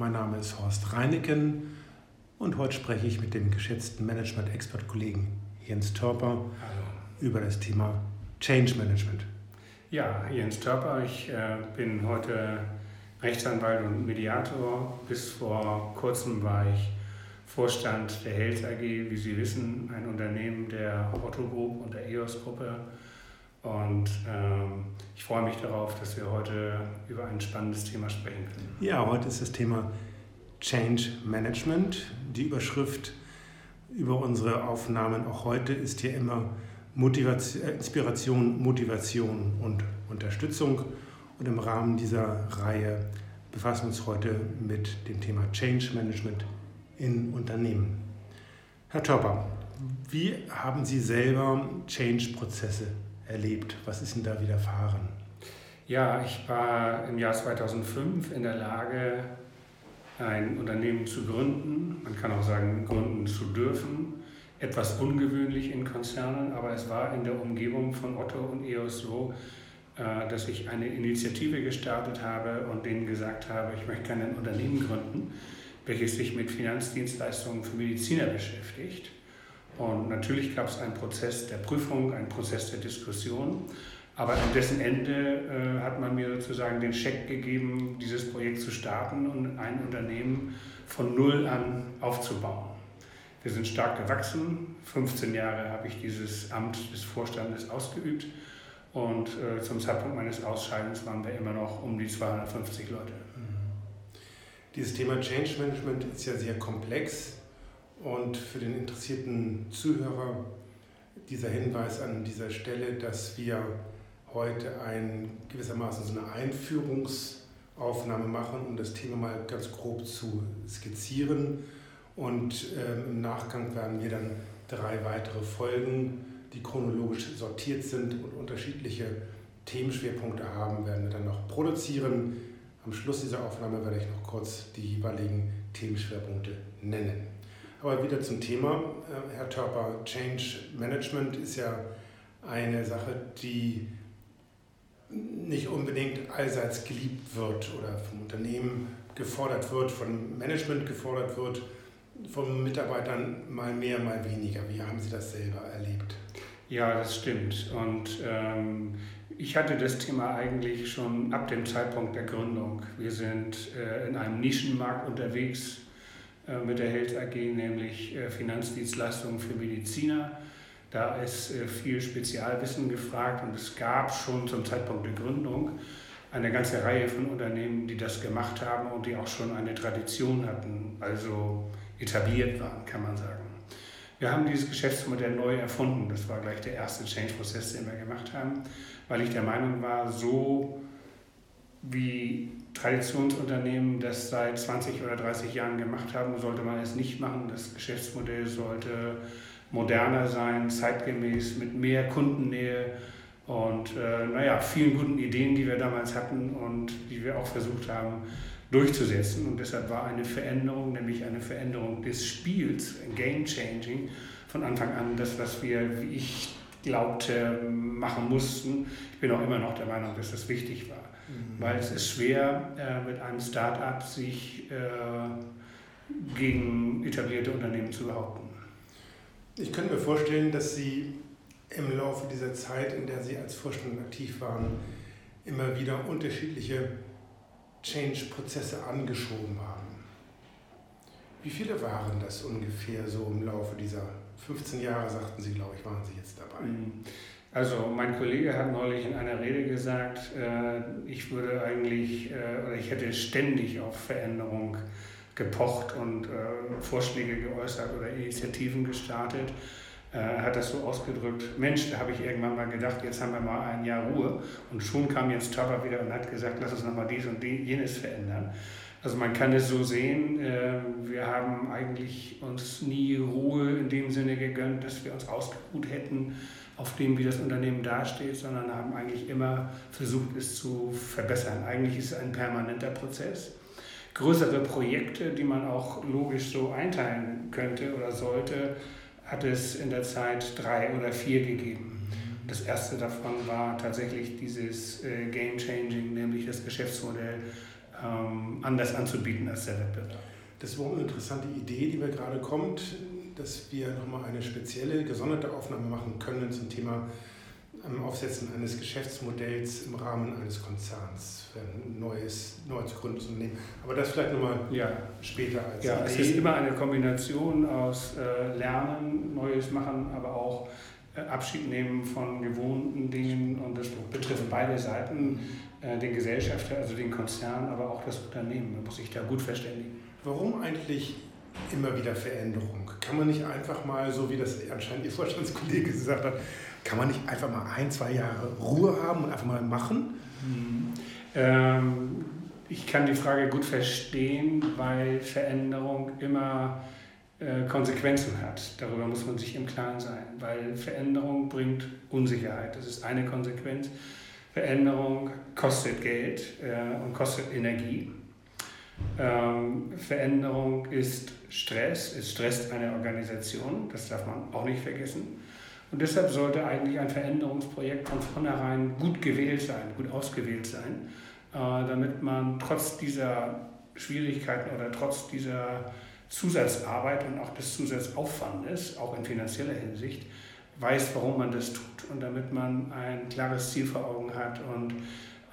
Mein Name ist Horst Reineken und heute spreche ich mit dem geschätzten Management-Expert-Kollegen Jens Törper Hallo. über das Thema Change Management. Ja, Jens Törper, ich äh, bin heute Rechtsanwalt und Mediator. Bis vor kurzem war ich Vorstand der Health AG, wie Sie wissen, ein Unternehmen der Otto Group und der EOS Gruppe. Und ähm, ich freue mich darauf, dass wir heute über ein spannendes Thema sprechen können. Ja, heute ist das Thema Change Management. Die Überschrift über unsere Aufnahmen auch heute ist hier immer Motivation, äh, Inspiration, Motivation und Unterstützung. Und im Rahmen dieser Reihe befassen wir uns heute mit dem Thema Change Management in Unternehmen. Herr Törper, wie haben Sie selber Change-Prozesse erlebt? Was ist denn da widerfahren? Ja, ich war im Jahr 2005 in der Lage, ein Unternehmen zu gründen. Man kann auch sagen, gründen zu dürfen. Etwas ungewöhnlich in Konzernen, aber es war in der Umgebung von Otto und EOS so, äh, dass ich eine Initiative gestartet habe und denen gesagt habe, ich möchte gerne ein Unternehmen gründen, welches sich mit Finanzdienstleistungen für Mediziner beschäftigt. Und natürlich gab es einen Prozess der Prüfung, einen Prozess der Diskussion. Aber an dessen Ende äh, hat man mir sozusagen den Scheck gegeben, dieses Projekt zu starten und ein Unternehmen von Null an aufzubauen. Wir sind stark gewachsen. 15 Jahre habe ich dieses Amt des Vorstandes ausgeübt. Und äh, zum Zeitpunkt meines Ausscheidens waren wir immer noch um die 250 Leute. Dieses Thema Change Management ist ja sehr komplex. Und für den interessierten Zuhörer dieser Hinweis an dieser Stelle, dass wir heute ein, gewissermaßen so eine Einführungsaufnahme machen, um das Thema mal ganz grob zu skizzieren. Und ähm, im Nachgang werden wir dann drei weitere Folgen, die chronologisch sortiert sind und unterschiedliche Themenschwerpunkte haben, werden wir dann noch produzieren. Am Schluss dieser Aufnahme werde ich noch kurz die jeweiligen Themenschwerpunkte nennen. Aber wieder zum Thema. Äh, Herr Törper, Change Management ist ja eine Sache, die nicht unbedingt allseits geliebt wird oder vom Unternehmen gefordert wird, von Management gefordert wird, von Mitarbeitern mal mehr, mal weniger. Wie haben Sie das selber erlebt? Ja, das stimmt. Und ähm, ich hatte das Thema eigentlich schon ab dem Zeitpunkt der Gründung. Wir sind äh, in einem Nischenmarkt unterwegs mit der Health AG, nämlich äh, Finanzdienstleistungen für Mediziner. Da ist äh, viel Spezialwissen gefragt und es gab schon zum Zeitpunkt der Gründung eine ganze Reihe von Unternehmen, die das gemacht haben und die auch schon eine Tradition hatten, also etabliert waren, kann man sagen. Wir haben dieses Geschäftsmodell neu erfunden. Das war gleich der erste Change-Prozess, den wir gemacht haben, weil ich der Meinung war, so wie Traditionsunternehmen das seit 20 oder 30 Jahren gemacht haben, sollte man es nicht machen. Das Geschäftsmodell sollte moderner sein, zeitgemäß, mit mehr Kundennähe und äh, naja, vielen guten Ideen, die wir damals hatten und die wir auch versucht haben durchzusetzen. Und deshalb war eine Veränderung, nämlich eine Veränderung des Spiels, Game Changing, von Anfang an das, was wir, wie ich glaubte, machen mussten. Ich bin auch immer noch der Meinung, dass das wichtig war. Mhm. Weil es ist schwer, äh, mit einem Start-up sich äh, gegen etablierte Unternehmen zu behaupten. Ich könnte mir vorstellen, dass Sie im Laufe dieser Zeit, in der Sie als Vorstand aktiv waren, immer wieder unterschiedliche Change-Prozesse angeschoben haben. Wie viele waren das ungefähr so im Laufe dieser 15 Jahre, sagten Sie, glaube ich, waren Sie jetzt dabei? Also mein Kollege hat neulich in einer Rede gesagt, äh, ich würde eigentlich, äh, oder ich hätte ständig auf Veränderung gepocht und äh, Vorschläge geäußert oder Initiativen gestartet. Er hat das so ausgedrückt, Mensch, da habe ich irgendwann mal gedacht, jetzt haben wir mal ein Jahr Ruhe. Und schon kam jetzt Topper wieder und hat gesagt, lass uns nochmal dies und jenes verändern. Also man kann es so sehen, äh, wir haben eigentlich uns nie Ruhe in dem Sinne gegönnt, dass wir uns ausgeruht hätten auf dem, wie das Unternehmen dasteht, sondern haben eigentlich immer versucht, es zu verbessern. Eigentlich ist es ein permanenter Prozess größere Projekte, die man auch logisch so einteilen könnte oder sollte, hat es in der Zeit drei oder vier gegeben. Das erste davon war tatsächlich dieses äh, Game Changing, nämlich das Geschäftsmodell ähm, anders anzubieten als der Wettbewerb. Das ist eine interessante Idee, die mir gerade kommt, dass wir nochmal eine spezielle, gesonderte Aufnahme machen können zum Thema ähm, Aufsetzen eines Geschäftsmodells im Rahmen eines Konzerns für ein neues, neu zu gründendes Unternehmen. Aber das vielleicht nochmal ja. später als Ja, Idee. es ist immer eine Kombination aus äh, Lernen, Neues machen, aber auch Abschied nehmen von gewohnten Dingen und das betrifft beide Seiten, äh, den Gesellschafter, also den Konzern, aber auch das Unternehmen. Man muss sich da gut verständigen. Warum eigentlich immer wieder Veränderung? Kann man nicht einfach mal, so wie das anscheinend Ihr Vorstandskollege gesagt hat, kann man nicht einfach mal ein, zwei Jahre Ruhe haben und einfach mal machen? Mhm. Ähm, ich kann die Frage gut verstehen, weil Veränderung immer äh, Konsequenzen hat. Darüber muss man sich im Klaren sein, weil Veränderung bringt Unsicherheit. Das ist eine Konsequenz. Veränderung kostet Geld äh, und kostet Energie. Ähm, Veränderung ist Stress, es stresst eine Organisation, das darf man auch nicht vergessen. Und deshalb sollte eigentlich ein Veränderungsprojekt von vornherein gut gewählt sein, gut ausgewählt sein, äh, damit man trotz dieser Schwierigkeiten oder trotz dieser Zusatzarbeit und auch des Zusatzaufwandes, auch in finanzieller Hinsicht, weiß, warum man das tut und damit man ein klares Ziel vor Augen hat und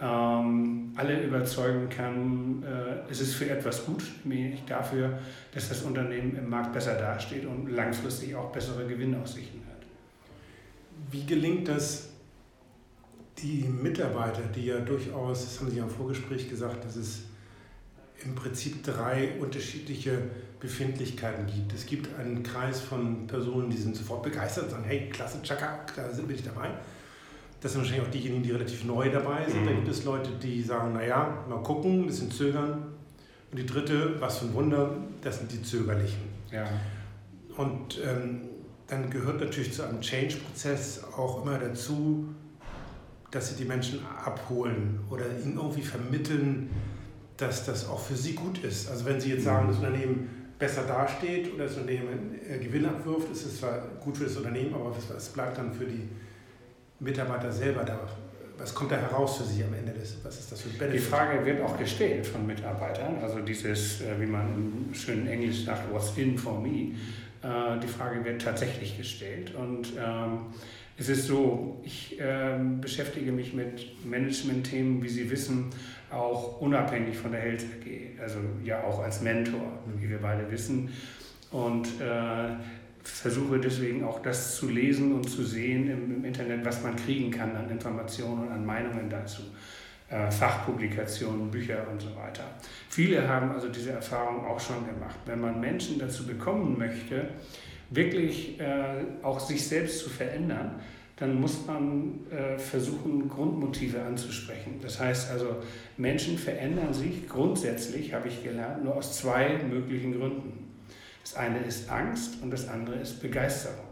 ähm, alle überzeugen kann, äh, es ist für etwas gut, nämlich dafür, dass das Unternehmen im Markt besser dasteht und langfristig auch bessere Gewinnaussichten hat. Wie gelingt das, die Mitarbeiter, die ja durchaus, das haben Sie ja im Vorgespräch gesagt, dass es im Prinzip drei unterschiedliche Befindlichkeiten gibt. Es gibt einen Kreis von Personen, die sind sofort begeistert und sagen, hey, klasse, Chaka, da bin ich dabei. Das sind wahrscheinlich auch diejenigen, die relativ neu dabei sind. Mhm. Da gibt es Leute, die sagen, naja, mal gucken, ein bisschen zögern. Und die dritte, was für ein Wunder, das sind die Zögerlichen. Ja. Und ähm, dann gehört natürlich zu einem Change-Prozess auch immer dazu, dass sie die Menschen abholen oder ihnen irgendwie vermitteln, dass das auch für sie gut ist. Also wenn sie jetzt sagen, das Unternehmen besser dasteht oder das Unternehmen äh, Gewinn abwirft, ist es zwar gut für das Unternehmen, aber es bleibt dann für die Mitarbeiter selber da. Was kommt da heraus für Sie am Ende des? Was ist das für ein Benefit? Die Frage wird auch gestellt von Mitarbeitern, also dieses, äh, wie man im schönen Englisch sagt, what's in for me. Äh, die Frage wird tatsächlich gestellt und ähm, es ist so, ich ähm, beschäftige mich mit Management-Themen, wie Sie wissen, auch unabhängig von der Health AG, also ja auch als Mentor, wie wir beide wissen. Und äh, versuche deswegen auch das zu lesen und zu sehen im, im, Internet, was man kriegen kann an Informationen und an Meinungen dazu. Äh, Fachpublikationen, Bücher und so weiter. Viele haben also diese Erfahrung auch schon gemacht. Wenn man Menschen dazu bekommen möchte, wirklich äh, auch sich selbst zu verändern, dann muss man äh, versuchen, Grundmotive anzusprechen. Das heißt also, Menschen verändern sich grundsätzlich, habe ich gelernt, nur aus zwei möglichen Gründen. Das eine ist Angst und das andere ist Begeisterung.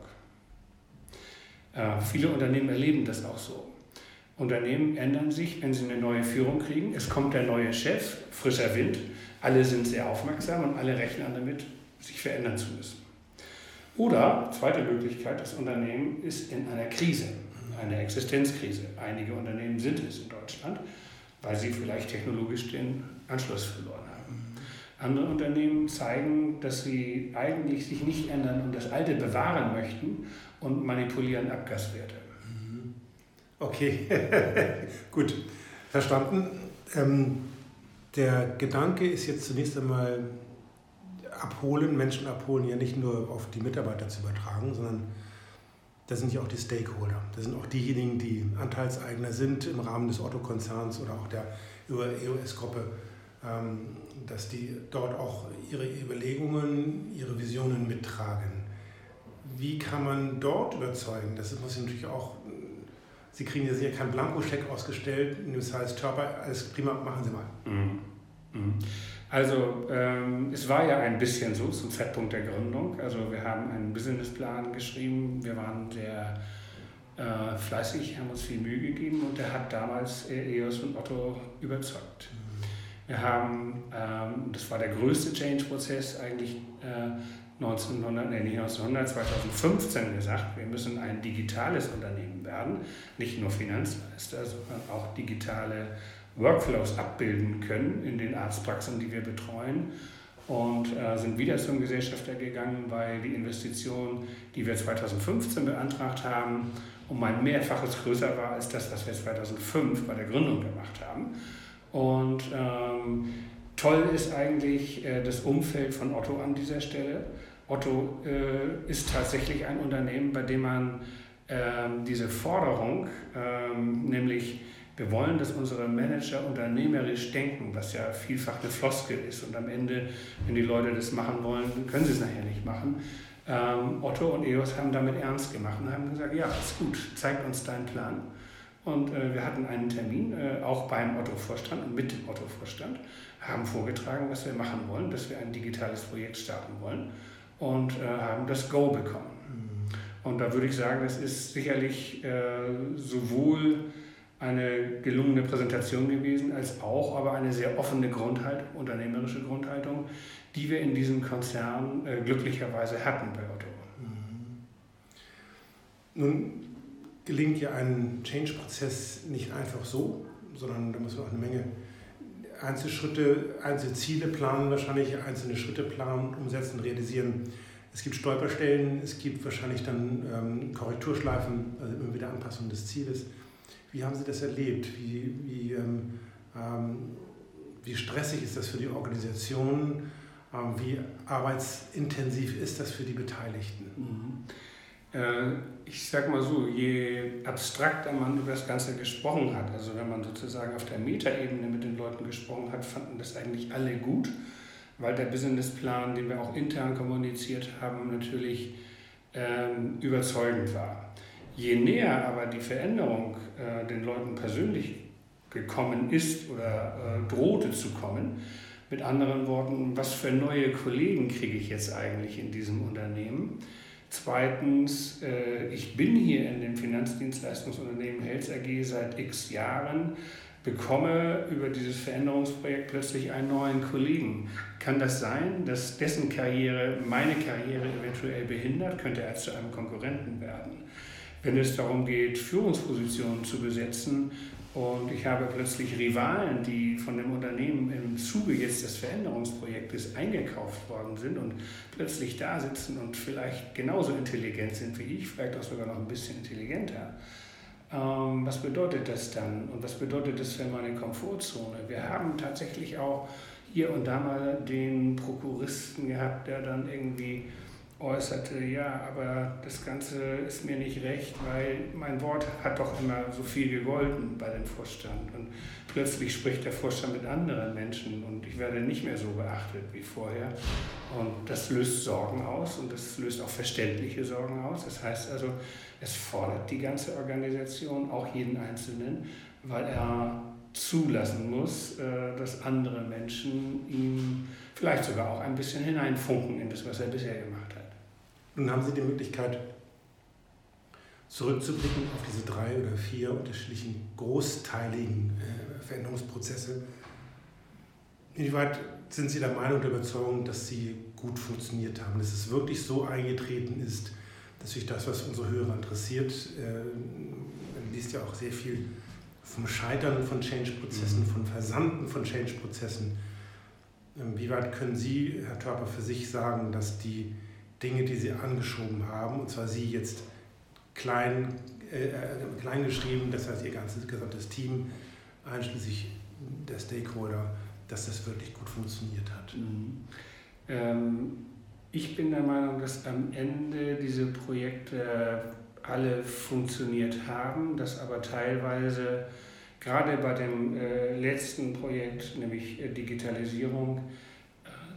Äh, viele Unternehmen erleben das auch so. Unternehmen ändern sich, wenn sie eine neue Führung kriegen. Es kommt der neue Chef, frischer Wind. Alle sind sehr aufmerksam und alle rechnen damit, sich verändern zu müssen. Oder, zweite Möglichkeit, das Unternehmen ist in einer Krise, einer Existenzkrise. Einige Unternehmen sind es in Deutschland, weil sie vielleicht technologisch den Anschluss verloren haben. Andere Unternehmen zeigen, dass sie eigentlich sich nicht ändern und das Alte bewahren möchten und manipulieren Abgaswerte. Okay, gut, verstanden. Ähm, der Gedanke ist jetzt zunächst einmal abholen, Menschen abholen, ja nicht nur auf die Mitarbeiter zu übertragen, sondern da sind ja auch die Stakeholder. Das sind auch diejenigen, die Anteilseigner sind im Rahmen des Otto-Konzerns oder auch der EOS-Gruppe, ähm, dass die dort auch ihre Überlegungen, ihre Visionen mittragen. Wie kann man dort überzeugen? Das muss natürlich auch, Sie kriegen ja sicher keinen Blankoscheck ausgestellt, das heißt, Körper, alles prima, machen Sie mal. Mhm. Mhm. Also ähm, es war ja ein bisschen so zum Zeitpunkt der Gründung. Also wir haben einen Businessplan geschrieben, wir waren sehr äh, fleißig, haben uns viel Mühe gegeben und der hat damals EOS und Otto überzeugt. Wir haben, ähm, das war der größte Change-Prozess eigentlich äh, 1900, nee, nicht 1900, 2015 gesagt, wir müssen ein digitales Unternehmen werden, nicht nur Finanzleister, sondern auch digitale Workflows abbilden können in den Arztpraxen, die wir betreuen. Und äh, sind wieder zum Gesellschafter gegangen, weil die Investition, die wir 2015 beantragt haben, um ein Mehrfaches größer war als das, was wir 2005 bei der Gründung gemacht haben. Und ähm, toll ist eigentlich äh, das Umfeld von Otto an dieser Stelle. Otto äh, ist tatsächlich ein Unternehmen, bei dem man ähm, diese Forderung, ähm, nämlich wir wollen, dass unsere Manager unternehmerisch denken, was ja vielfach eine Floskel ist. Und am Ende, wenn die Leute das machen wollen, können sie es nachher nicht machen. Ähm, Otto und EOS haben damit ernst gemacht und haben gesagt, ja, ist gut, zeig uns deinen Plan. Und äh, wir hatten einen Termin, äh, auch beim Otto-Vorstand und mit dem Otto-Vorstand, haben vorgetragen, was wir machen wollen, dass wir ein digitales Projekt starten wollen und äh, haben das Go bekommen. Mhm. Und da würde ich sagen, es ist sicherlich äh, sowohl eine gelungene Präsentation gewesen, als auch aber eine sehr offene Grundhaltung, unternehmerische Grundhaltung, die wir in diesem Konzern äh, glücklicherweise hatten bei Otto. Mhm. Nun gelingt ja ein Change-Prozess nicht einfach so, sondern da muss man auch eine Menge Einzelschritte, Einzelziele planen, wahrscheinlich einzelne Schritte planen, umsetzen, realisieren. Es gibt Stolperstellen, es gibt wahrscheinlich dann ähm, Korrekturschleifen, also immer wieder Anpassung des Zieles. Wie haben Sie das erlebt? Wie, wie, ähm, ähm, wie stressig ist das für die Organisation? Ähm, wie arbeitsintensiv ist das für die Beteiligten? Mhm. Äh, ich sage mal so, je abstrakter man über das Ganze gesprochen hat, also wenn man sozusagen auf der Metaebene mit den Leuten gesprochen hat, fanden das eigentlich alle gut, weil der Businessplan, den wir auch intern kommuniziert haben, natürlich ähm, überzeugend war. Je näher aber die Veränderung äh, den Leuten persönlich gekommen ist oder äh, drohte zu kommen, mit anderen Worten, was für neue Kollegen kriege ich jetzt eigentlich in diesem Unternehmen? Zweitens, äh, ich bin hier in dem Finanzdienstleistungsunternehmen Health AG seit x Jahren, bekomme über dieses Veränderungsprojekt plötzlich einen neuen Kollegen. Kann das sein, dass dessen Karriere meine Karriere eventuell behindert? Könnte er zu einem Konkurrenten werden? Wenn es darum geht, Führungspositionen zu besetzen. Und ich habe plötzlich Rivalen, die von dem Unternehmen im Zuge jetzt des Veränderungsprojektes eingekauft worden sind und plötzlich da sitzen und vielleicht genauso intelligent sind wie ich, vielleicht auch sogar noch ein bisschen intelligenter. Ähm, was bedeutet das dann und was bedeutet das für meine Komfortzone? Wir haben tatsächlich auch hier und da mal den Prokuristen gehabt, der dann irgendwie äußerte, ja, aber das Ganze ist mir nicht recht, weil mein Wort hat doch immer so viel gegolten bei dem Vorstand. Und plötzlich spricht der Vorstand mit anderen Menschen und ich werde nicht mehr so beachtet wie vorher. Und das löst Sorgen aus und das löst auch verständliche Sorgen aus. Das heißt also, es fordert die ganze Organisation, auch jeden Einzelnen, weil er zulassen muss, äh, dass andere Menschen ihm vielleicht sogar auch ein bisschen hineinfunken in das, was er bisher gemacht hat. Nun haben Sie die Möglichkeit, zurückzublicken auf diese drei oder vier unterschiedlichen großteiligen äh, Veränderungsprozesse. Inwieweit sind Sie der Meinung, der Überzeugung, dass sie gut funktioniert haben, dass es wirklich so eingetreten ist, dass sich das, was unsere Hörer interessiert, äh, man liest ja auch sehr viel vom Scheitern von Change-Prozessen, mhm. von Versanden von Change-Prozessen. Ähm, wie weit können Sie, Herr Törper, für sich sagen, dass die Dinge, die sie angeschoben haben, und zwar sie jetzt klein, äh, äh, klein geschrieben, das heißt ihr ganzes gesamtes Team, einschließlich der Stakeholder, dass das wirklich gut funktioniert hat. Mhm. Ähm, ich bin der Meinung, dass am Ende diese Projekte alle funktioniert haben, dass aber teilweise gerade bei dem äh, letzten Projekt, nämlich äh, Digitalisierung,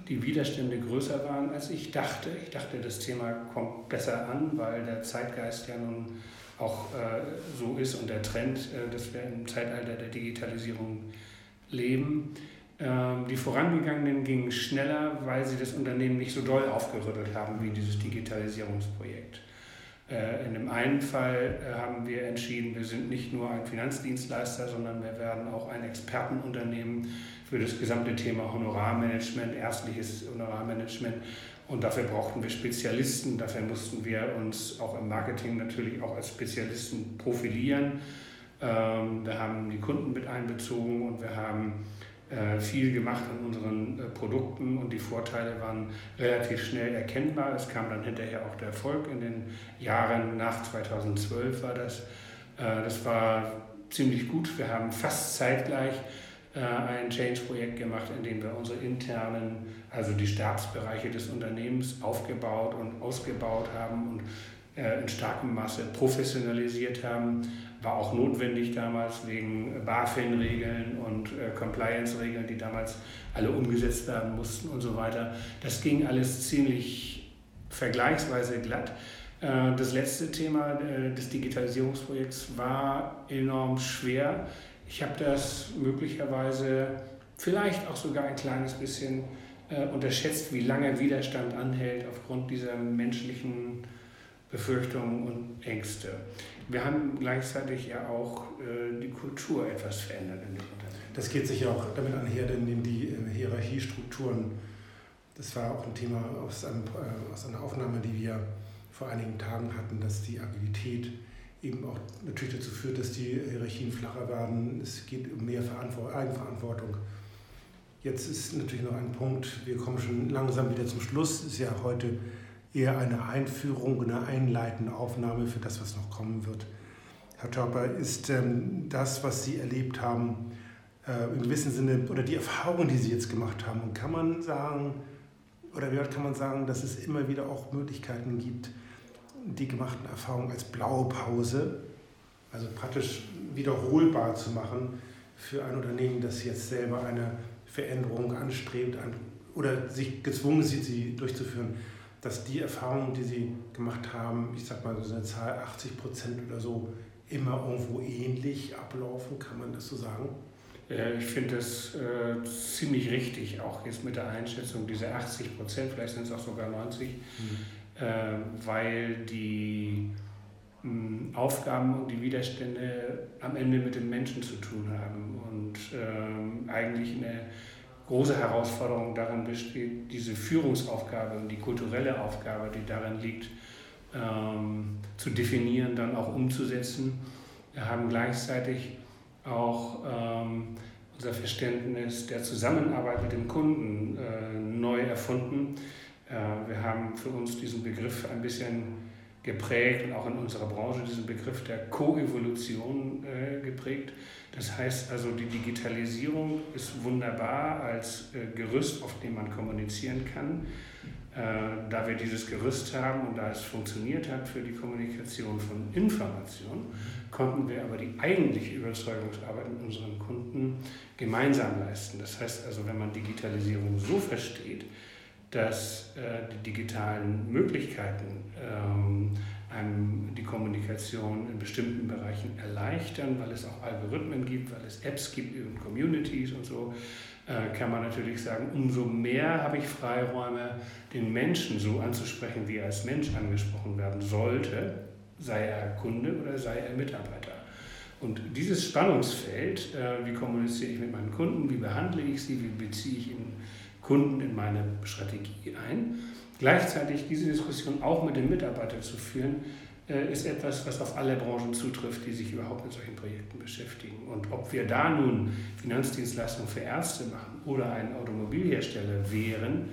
die Widerstände größer waren, als ich dachte. Ich dachte, das Thema kommt besser an, weil der Zeitgeist ja nun auch äh, so ist und der Trend, äh, dass wir im Zeitalter der Digitalisierung leben. Ähm, die vorangegangenen gingen schneller, weil sie das Unternehmen nicht so doll aufgerüttelt haben wie dieses Digitalisierungsprojekt. Äh, in dem einen Fall äh, haben wir entschieden, wir sind nicht nur ein Finanzdienstleister, sondern wir werden auch ein Expertenunternehmen für das gesamte Thema Honorarmanagement, ärztliches Honorarmanagement. Und dafür brauchten wir Spezialisten, dafür mussten wir uns auch im Marketing natürlich auch als Spezialisten profilieren. Ähm, wir haben die Kunden mit einbezogen und wir haben äh, viel gemacht an unseren äh, Produkten und die Vorteile waren relativ schnell erkennbar. Es kam dann hinterher auch der Erfolg. In den Jahren nach 2012 war das. Äh, das war ziemlich gut. Wir haben fast zeitgleich ein Change-Projekt gemacht, in dem wir unsere internen, also die Stabsbereiche des Unternehmens aufgebaut und ausgebaut haben und in starkem Maße professionalisiert haben war auch notwendig damals wegen BaFin-Regeln und äh, Compliance-Regeln, die damals alle umgesetzt werden mussten und so weiter. Das ging alles ziemlich vergleichsweise glatt. Äh, das letzte Thema äh, des Digitalisierungsprojekts war enorm schwer. Ich habe das möglicherweise vielleicht auch sogar ein kleines bisschen äh, unterschätzt, wie lange Widerstand anhält aufgrund dieser menschlichen Befürchtungen und Ängste. Wir haben gleichzeitig ja auch äh, die Kultur etwas verändert in dem Unternehmen. Das geht sich ja auch damit einher, denn die äh, Hierarchiestrukturen, das war auch ein Thema aus, einem, äh, aus einer Aufnahme, die wir vor einigen Tagen hatten, dass die Agilität eben auch natürlich dazu führt, dass die Hierarchien flacher werden. Es geht um mehr Eigenverantwortung. Jetzt ist natürlich noch ein Punkt, wir kommen schon langsam wieder zum Schluss. Es ist ja heute eher eine Einführung, eine einleitende Aufnahme für das, was noch kommen wird. Herr Törper, ist ähm, das, was Sie erlebt haben, äh, im gewissen Sinne, oder die Erfahrungen, die Sie jetzt gemacht haben, kann man sagen, oder wie kann man sagen, dass es immer wieder auch Möglichkeiten gibt, die gemachten Erfahrungen als Blaupause, also praktisch wiederholbar zu machen für ein Unternehmen, das jetzt selber eine Veränderung anstrebt oder sich gezwungen sieht, sie durchzuführen dass die Erfahrungen, die Sie gemacht haben, ich sag mal so eine Zahl 80 Prozent oder so, immer irgendwo ähnlich ablaufen, kann man das so sagen? Ich finde das äh, ziemlich richtig, auch jetzt mit der Einschätzung dieser 80 Prozent, vielleicht sind es auch sogar 90, mhm. Äh, weil die mh, hm, Aufgaben und die Widerstände am Ende mit den Menschen zu tun haben und äh, eigentlich eine große Herausforderung darin besteht, diese Führungsaufgabe und die kulturelle Aufgabe, die darin liegt, ähm, zu definieren, dann auch umzusetzen. Wir haben gleichzeitig auch ähm, unser Verständnis der Zusammenarbeit mit dem Kunden äh, neu erfunden. Äh, wir haben für uns diesen Begriff ein bisschen geprägt und auch in unserer Branche diesen Begriff der Koevolution äh, geprägt. Das heißt also, die Digitalisierung ist wunderbar als äh, Gerüst, auf dem man kommunizieren kann. Äh, da wir dieses Gerüst haben und da es funktioniert hat für die Kommunikation von Informationen, konnten wir aber die eigentliche Überzeugungsarbeit mit unseren Kunden gemeinsam leisten. Das heißt also, wenn man Digitalisierung so versteht, dass äh, die digitalen Möglichkeiten ähm, einem die Kommunikation in bestimmten Bereichen erleichtern, weil es auch Algorithmen gibt, weil es Apps gibt und Communities und so, äh, kann man natürlich sagen, umso mehr habe ich Freiräume, den Menschen so anzusprechen, wie er als Mensch angesprochen werden sollte, sei er Kunde oder sei er Mitarbeiter. Und dieses Spannungsfeld, äh, wie kommuniziere ich mit meinen Kunden, wie behandle ich sie, wie beziehe ich ihn Kunden in meine Strategie ein. Gleichzeitig diese Diskussion auch mit den Mitarbeitern zu führen, äh, ist etwas, was auf alle Branchen zutrifft, die sich überhaupt mit solchen Projekten beschäftigen. Und ob wir da nun Finanzdienstleistungen für Ärzte machen oder ein Automobilhersteller wären,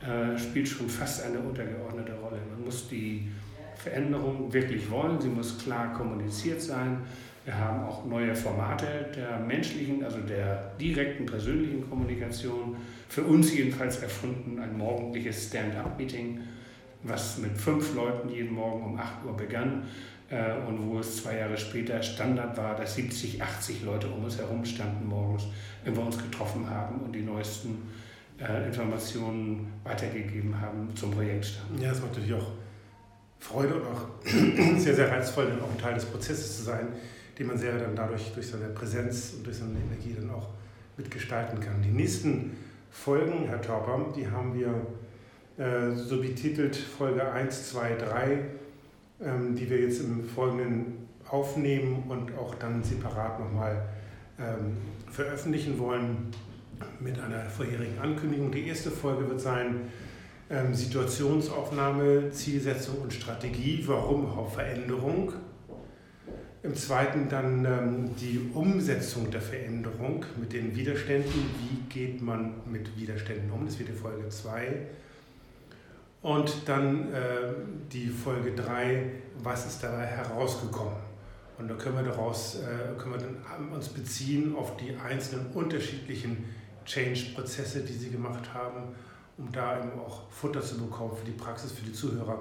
äh, spielt schon fast eine untergeordnete Rolle. Man muss die Veränderung wirklich wollen, sie muss klar kommuniziert sein. Wir haben auch neue Formate der menschlichen, also der direkten persönlichen Kommunikation für uns jedenfalls erfunden, ein morgendliches Stand-up-Meeting, was mit fünf Leuten jeden Morgen um 8 Uhr begann äh, und wo es zwei Jahre später Standard war, dass 70, 80 Leute um uns herum standen morgens, wenn wir uns getroffen haben und die neuesten äh, Informationen weitergegeben haben zum Projektstand. Ja, es macht natürlich auch Freude und auch sehr, sehr reizvoll, dann auch ein Teil des Prozesses zu sein, den man sehr dann dadurch durch seine Präsenz und durch seine Energie dann auch mitgestalten kann. Die nächsten Folgen, Herr Tauber, die haben wir äh, so betitelt Folge 1, 2, 3, ähm, die wir jetzt im Folgenden aufnehmen und auch dann separat nochmal ähm, veröffentlichen wollen mit einer vorherigen Ankündigung. Die erste Folge wird sein ähm, Situationsaufnahme, Zielsetzung und Strategie. Warum Veränderung? Im zweiten dann ähm, die Umsetzung der Veränderung mit den Widerständen. Wie geht man mit Widerständen um? Das wird die Folge 2. Und dann äh, die Folge 3, was ist dabei herausgekommen? Und da können wir daraus äh, können wir dann uns beziehen auf die einzelnen unterschiedlichen Change-Prozesse, die Sie gemacht haben, um da eben auch Futter zu bekommen für die Praxis, für die Zuhörer,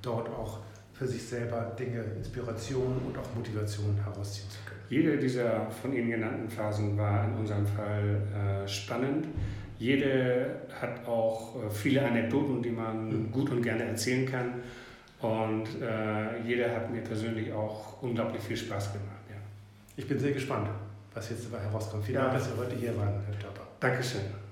dort auch für sich selber Dinge, Inspiration und auch Motivation herausziehen zu können. Jede dieser von Ihnen genannten Phasen war in unserem Fall äh, spannend. Jede hat auch äh, viele Anekdoten, die man mhm. gut und gerne erzählen kann. Und äh, jeder hat mir persönlich auch unglaublich viel Spaß gemacht. Ja. Ich bin sehr gespannt, was jetzt dabei herauskommt. Vielen Dank, dass Sie heute hier waren, Herr Stapper. Dankeschön.